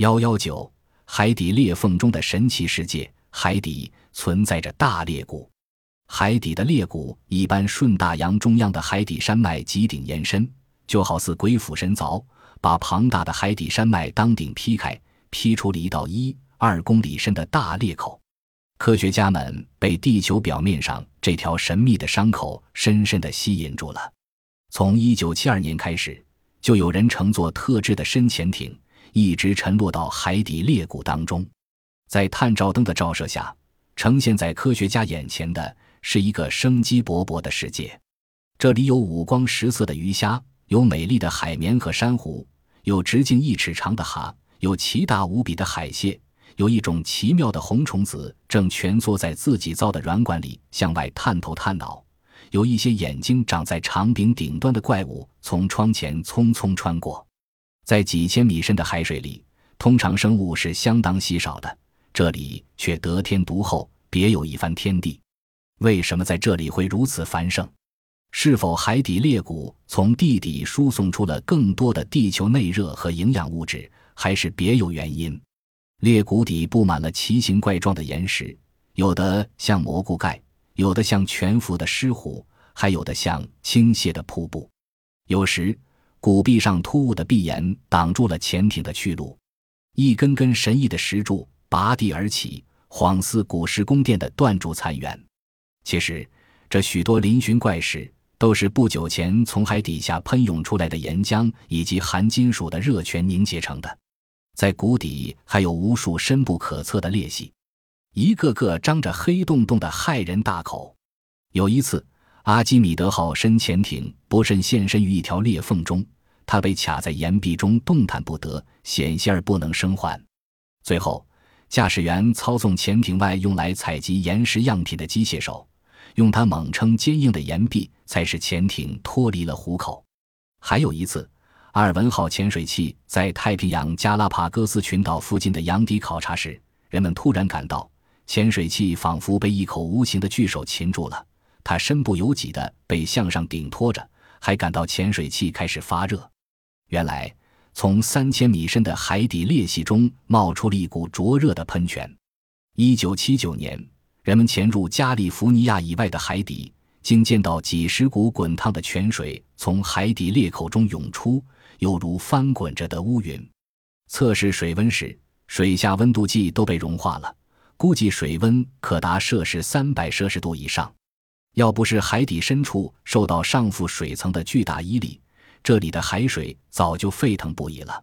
幺幺九，海底裂缝中的神奇世界。海底存在着大裂谷，海底的裂谷一般顺大洋中央的海底山脉极顶延伸，就好似鬼斧神凿，把庞大的海底山脉当顶劈开，劈出了一道一二公里深的大裂口。科学家们被地球表面上这条神秘的伤口深深地吸引住了。从一九七二年开始，就有人乘坐特制的深潜艇。一直沉落到海底裂谷当中，在探照灯的照射下，呈现在科学家眼前的是一个生机勃勃的世界。这里有五光十色的鱼虾，有美丽的海绵和珊瑚，有直径一尺长的蛤，有奇大无比的海蟹，有一种奇妙的红虫子正蜷缩在自己造的软管里向外探头探脑，有一些眼睛长在长柄顶端的怪物从窗前匆匆穿过。在几千米深的海水里，通常生物是相当稀少的，这里却得天独厚，别有一番天地。为什么在这里会如此繁盛？是否海底裂谷从地底输送出了更多的地球内热和营养物质，还是别有原因？裂谷底布满了奇形怪状的岩石，有的像蘑菇盖，有的像全幅的狮虎，还有的像倾泻的瀑布。有时。谷壁上突兀的壁岩挡住了潜艇的去路，一根根神异的石柱拔地而起，恍似古时宫殿的断柱残垣。其实，这许多嶙峋怪石都是不久前从海底下喷涌出来的岩浆以及含金属的热泉凝结成的。在谷底还有无数深不可测的裂隙，一个个张着黑洞洞的骇人大口。有一次。阿基米德号深潜艇不慎现身于一条裂缝中，它被卡在岩壁中，动弹不得，险些儿不能生还。最后，驾驶员操纵潜艇外用来采集岩石样品的机械手，用它猛撑坚硬的岩壁，才使潜艇脱离了虎口。还有一次，阿尔文号潜水器在太平洋加拉帕戈斯群岛附近的洋底考察时，人们突然感到潜水器仿佛被一口无形的巨手擒住了。他身不由己地被向上顶托着，还感到潜水器开始发热。原来，从三千米深的海底裂隙中冒出了一股灼热的喷泉。一九七九年，人们潜入加利福尼亚以外的海底，竟见到几十股滚烫的泉水从海底裂口中涌出，犹如翻滚着的乌云。测试水温时，水下温度计都被融化了，估计水温可达摄氏三百摄氏度以上。要不是海底深处受到上覆水层的巨大压力，这里的海水早就沸腾不已了。